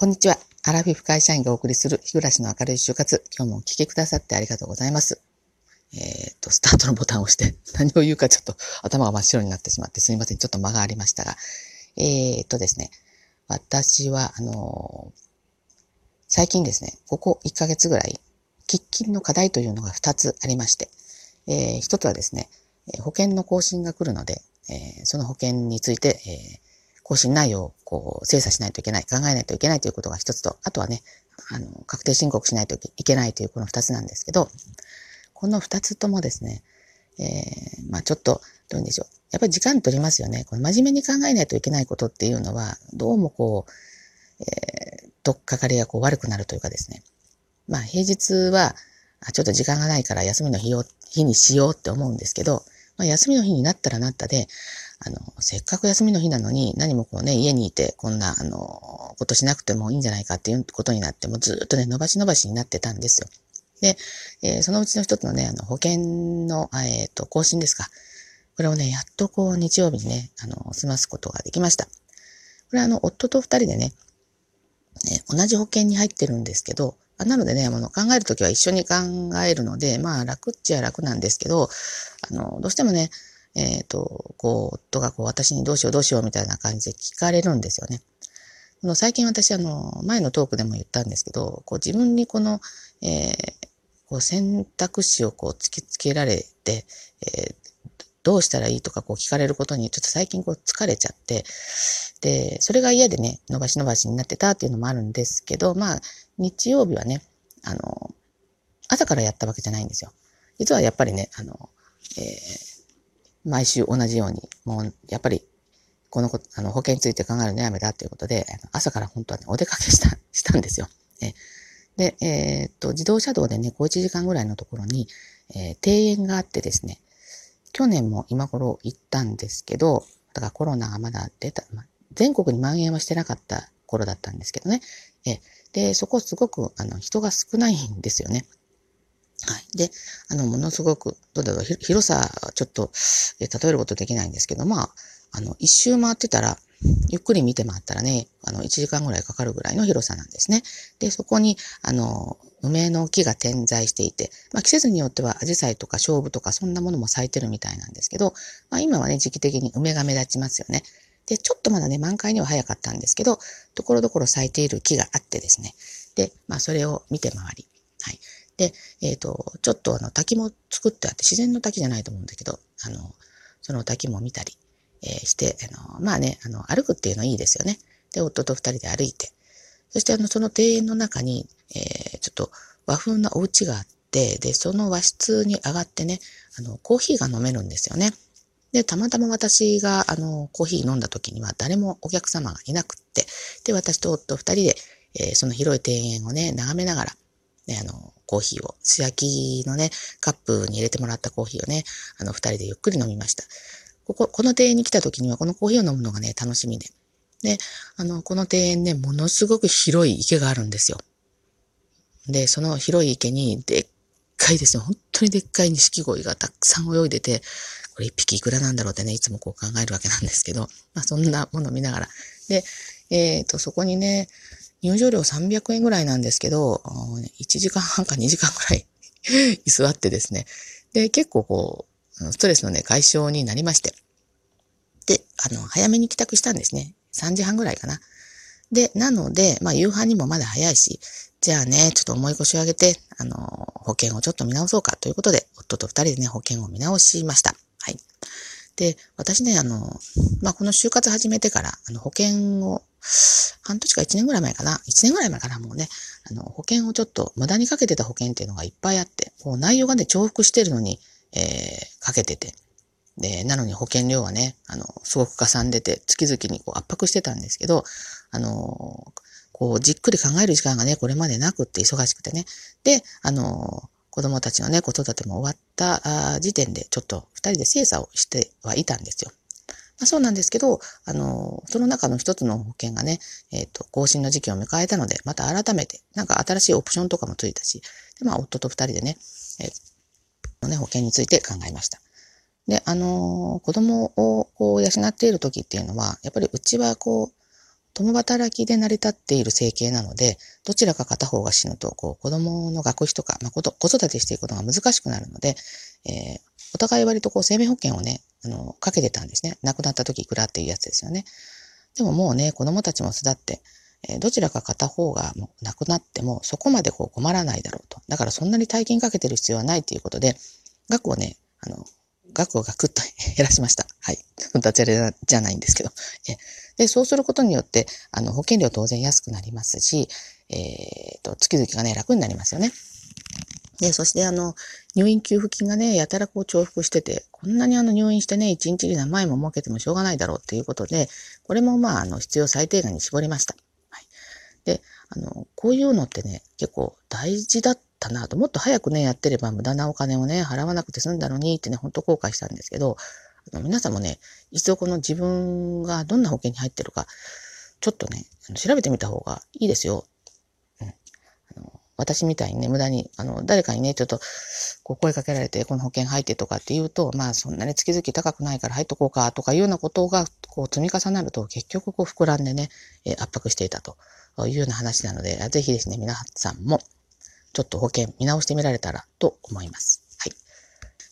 こんにちは。アラフィフ会社員がお送りする日暮らしの明るい就活。今日もお聞きくださってありがとうございます。えっ、と、スタートのボタンを押して 何を言うかちょっと頭が真っ白になってしまってすみません。ちょっと間がありましたが。えっ、とですね。私は、あのー、最近ですね、ここ1ヶ月ぐらい、喫緊の課題というのが2つありまして、えー、1つはですね、保険の更新が来るので、えー、その保険について、えー、更新内容をこう精査しないといけない、考えないといけないということが一つと、あとはね、あの、確定申告しないといけないというこの二つなんですけど、この二つともですね、えー、まあちょっと、どういうんでしょう。やっぱり時間取りますよね。この真面目に考えないといけないことっていうのは、どうもこう、えー、とっかかりがこう悪くなるというかですね。まあ平日は、ちょっと時間がないから休みの日を、日にしようって思うんですけど、まあ休みの日になったらなったで、あの、せっかく休みの日なのに、何もこうね、家にいて、こんな、あの、ことしなくてもいいんじゃないかっていうことになって、もずっとね、伸ばし伸ばしになってたんですよ。で、えー、そのうちの一つのね、あの、保険の、えっ、ー、と、更新ですか。これをね、やっとこう、日曜日にね、あの、済ますことができました。これはあの、夫と二人でね、ね、同じ保険に入ってるんですけど、なのでね、あの、考えるときは一緒に考えるので、まあ、楽っちゃ楽なんですけど、あの、どうしてもね、えっ、ー、と、こう、夫がこう、私にどうしようどうしようみたいな感じで聞かれるんですよね。この最近私、あの、前のトークでも言ったんですけど、こう自分にこの、えー、こう選択肢をこう突きつけられて、えー、どうしたらいいとかこう聞かれることにちょっと最近こう疲れちゃって、で、それが嫌でね、伸ばし伸ばしになってたっていうのもあるんですけど、まあ、日曜日はね、あの、朝からやったわけじゃないんですよ。実はやっぱりね、あの、えー毎週同じように、もう、やっぱり、このこ、あの、保険について考えるのやめだということで、朝から本当はね、お出かけした、したんですよ。えで、えー、っと、自動車道でね、小1時間ぐらいのところに、えー、庭園があってですね、去年も今頃行ったんですけど、だからコロナがまだ出た、ま、全国に蔓延はしてなかった頃だったんですけどね。えで、そこすごく、あの、人が少ないんですよね。はい。で、あの、ものすごく、どうだろう、広さ、ちょっと、例えることできないんですけど、まあ、あの、一周回ってたら、ゆっくり見て回ったらね、あの、1時間ぐらいかかるぐらいの広さなんですね。で、そこに、あの、梅の木が点在していて、まあ、季節によっては、アジサイとか勝負とか、そんなものも咲いてるみたいなんですけど、まあ、今はね、時期的に梅が目立ちますよね。で、ちょっとまだね、満開には早かったんですけど、ところどころ咲いている木があってですね。で、まあ、それを見て回り、で、えっ、ー、と、ちょっとあの滝も作ってあって、自然の滝じゃないと思うんだけど、あの、その滝も見たり、えー、して、あの、まあね、あの、歩くっていうのいいですよね。で、夫と二人で歩いて。そしてあの、その庭園の中に、えー、ちょっと和風なお家があって、で、その和室に上がってね、あの、コーヒーが飲めるんですよね。で、たまたま私が、あの、コーヒー飲んだ時には誰もお客様がいなくって、で、私と夫二人で、えー、その広い庭園をね、眺めながら、ね、あの、コーヒーを、素焼きのね、カップに入れてもらったコーヒーをね、あの、二人でゆっくり飲みました。ここ、この庭園に来た時には、このコーヒーを飲むのがね、楽しみで。で、あの、この庭園ね、ものすごく広い池があるんですよ。で、その広い池に、でっかいですね、本当にでっかい錦鯉がたくさん泳いでて、これ一匹いくらなんだろうってね、いつもこう考えるわけなんですけど、まあそんなものを見ながら。で、えっ、ー、と、そこにね、入場料300円ぐらいなんですけど、1時間半か2時間ぐらい 居座ってですね。で、結構こう、ストレスのね、解消になりまして。で、あの、早めに帰宅したんですね。3時半ぐらいかな。で、なので、まあ、夕飯にもまだ早いし、じゃあね、ちょっと重い腰を上げて、あの、保険をちょっと見直そうかということで、夫と二人でね、保険を見直しました。はい。で、私ね、あの、まあ、この就活始めてから、あの、保険を半年か1年ぐらい前かな。1年ぐらい前かな、もうね。あの、保険をちょっと無駄にかけてた保険っていうのがいっぱいあって、こう内容がね、重複してるのに、えー、かけてて。で、なのに保険料はね、あの、すごくかさんでて、月々にこう圧迫してたんですけど、あの、こう、じっくり考える時間がね、これまでなくって忙しくてね。で、あの、子供たちのね、子育ても終わった時点で、ちょっと二人で精査をしてはいたんですよ。まあ、そうなんですけど、あの、その中の一つの保険がね、えっ、ー、と、更新の時期を迎えたので、また改めて、なんか新しいオプションとかもついたし、で、まあ、夫と二人でね、えー、ね、保険について考えました。で、あの、子供をこう養っている時っていうのは、やっぱりうちはこう、共働きで成り立っている生計なので、どちらか片方が死ぬと、こう、子供の学費とか、まあ、子育てしていくことが難しくなるので、えー、お互い割とこう、生命保険をね、あの、かけてたんですね。亡くなった時いくらっていうやつですよね。でももうね、子供たちも巣立って、えー、どちらか片方がもう亡くなっても、そこまでこう困らないだろうと。だからそんなに大金かけてる必要はないということで、額をね、あの、額をガクッと 減らしました。はい。ダジャレじゃないんですけど。えで、そうすることによって、あの、保険料当然安くなりますし、えっ、ー、と、月々がね、楽になりますよね。で、そしてあの、入院給付金がね、やたらこう重複してて、こんなにあの入院してね、1日に何万円も儲けてもしょうがないだろうっていうことで、これもまあ、あの、必要最低限に絞りました。はい。で、あの、こういうのってね、結構大事だったなと、もっと早くね、やってれば無駄なお金をね、払わなくて済んだのにってね、ほんと後悔したんですけど、あの皆さんもね、一度この自分がどんな保険に入ってるか、ちょっとね、調べてみた方がいいですよ。私みたいにね、無駄に、あの、誰かにね、ちょっと、こう声かけられて、この保険入ってとかって言うと、まあそんなに月々高くないから入っとこうかとかいうようなことが、こう積み重なると結局こう膨らんでね、え圧迫していたというような話なので、ぜひですね、皆さんも、ちょっと保険見直してみられたらと思います。はい。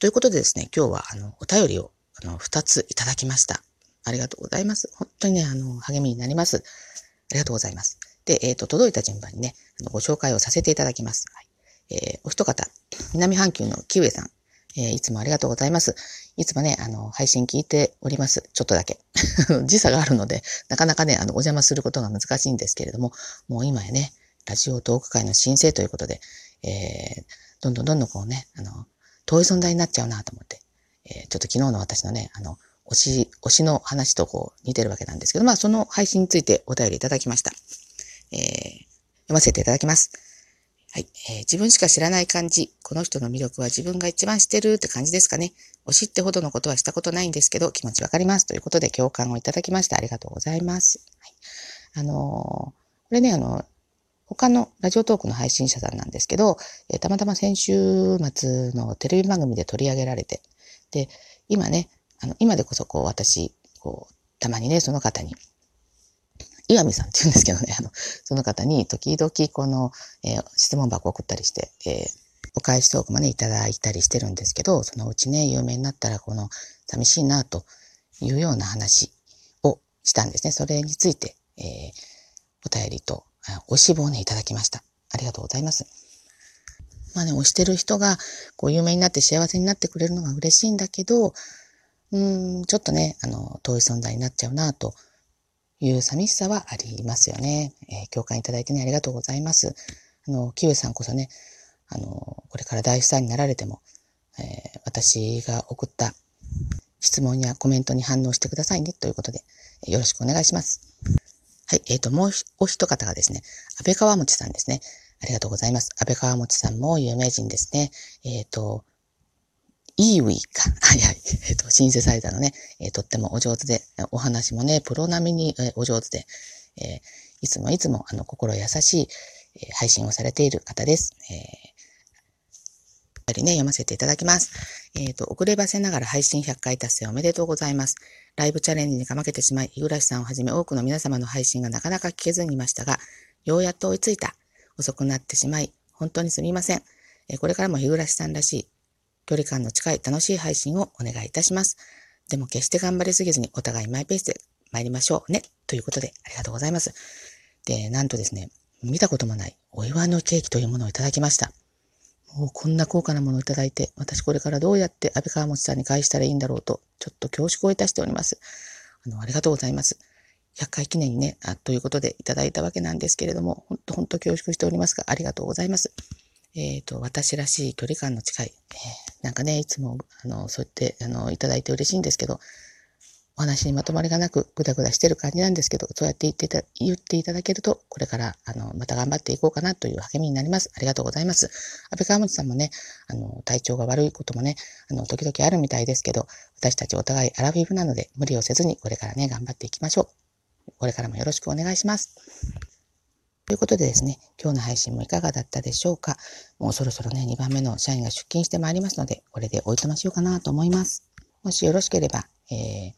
ということでですね、今日はあの、お便りをあの、二ついただきました。ありがとうございます。本当にね、あの、励みになります。ありがとうございます。で、えっ、ー、と、届いた順番にね、あのご紹介をさせていただきます。はい、えー、お一方、南半球のキウエさん。えー、いつもありがとうございます。いつもね、あの、配信聞いております。ちょっとだけ。時差があるので、なかなかね、あの、お邪魔することが難しいんですけれども、もう今やね、ラジオトーク界の申請ということで、えー、どんどんどんどんこうね、あの、遠い存在になっちゃうなと思って、えー、ちょっと昨日の私のね、あの、推し、推しの話とこう似てるわけなんですけど、まあその配信についてお便りいただきました。えー、読ませていただきます。はい、えー、自分しか知らない感じ。この人の魅力は自分が一番知ってるって感じですかね。推しってほどのことはしたことないんですけど、気持ちわかります。ということで共感をいただきました。ありがとうございます。はい、あのー、これね、あの、他のラジオトークの配信者さんなんですけど、えー、たまたま先週末のテレビ番組で取り上げられて、で、今ね、あの、今でこそこう私、こう、たまにね、その方に、岩見さんって言うんですけどね、あの、その方に時々この、えー、質問箱送ったりして、えー、お返しトークもね、いただいたりしてるんですけど、そのうちね、有名になったらこの、寂しいなというような話をしたんですね。それについて、えー、お便りと、ご志望ね、いただきました。ありがとうございます。まあね、推してる人が、こう、有名になって幸せになってくれるのが嬉しいんだけど、うん、ちょっとね、あの、遠い存在になっちゃうな、という寂しさはありますよね。えー、共感いただいてね、ありがとうございます。あの、キウエさんこそね、あの、これから大スターになられても、えー、私が送った質問やコメントに反応してくださいね、ということで、よろしくお願いします。はい、えっ、ー、と、もうお一方がですね、安倍川持さんですね。ありがとうございます。安倍川持さんも有名人ですね。えっ、ー、と、イーウィーか。はいはい。えっ、と、シンセサイザーのね、え、とってもお上手で、お話もね、プロ並みに、え、お上手で、えいつもいつも、あの、心優しい、え配信をされている方です。え、やっぱりね、読ませていただきます。えっ、と、遅ればせながら配信100回達成おめでとうございます。ライブチャレンジにかまけてしまい、日暮さんをはじめ多くの皆様の配信がなかなか聞けずにいましたが、ようやっと追いついた。遅くなってしまい、本当にすみませんえ。これからも日暮さんらしい、距離感の近い楽しい配信をお願いいたします。でも決して頑張りすぎずにお互いマイペースで参りましょうね。ということで、ありがとうございます。で、なんとですね、見たこともないお祝いのケーキというものをいただきました。もうこんな高価なものをいただいて、私これからどうやって安倍川持さんに返したらいいんだろうと、ちょっと恐縮をいたしております。あの、ありがとうございます。100回記念にね、あということでいただいたわけなんですけれども、本当本当恐縮しておりますが、ありがとうございます。えっ、ー、と、私らしい距離感の近い、えー、なんかね、いつも、あの、そうやって、あの、いただいて嬉しいんですけど、お話にまとまりがなく、ぐだぐだしてる感じなんですけど、そうやって言ってた、言っていただけると、これから、あの、また頑張っていこうかなという励みになります。ありがとうございます。安倍川本さんもね、あの、体調が悪いこともね、あの、時々あるみたいですけど、私たちお互いアラフィフなので、無理をせずに、これからね、頑張っていきましょう。これからもよろしくお願いします。ということでですね、今日の配信もいかがだったでしょうか？もうそろそろね、2番目の社員が出勤してまいりますので、これでおいとましようかなと思います。もしよろしければ、えー、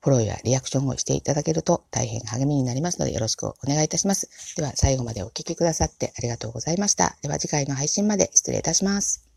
フォフォローやリアクションをしていただけると大変励みになりますのでよろしくお願いいたします。では最後までお聴きくださってありがとうございました。では次回の配信まで失礼いたします。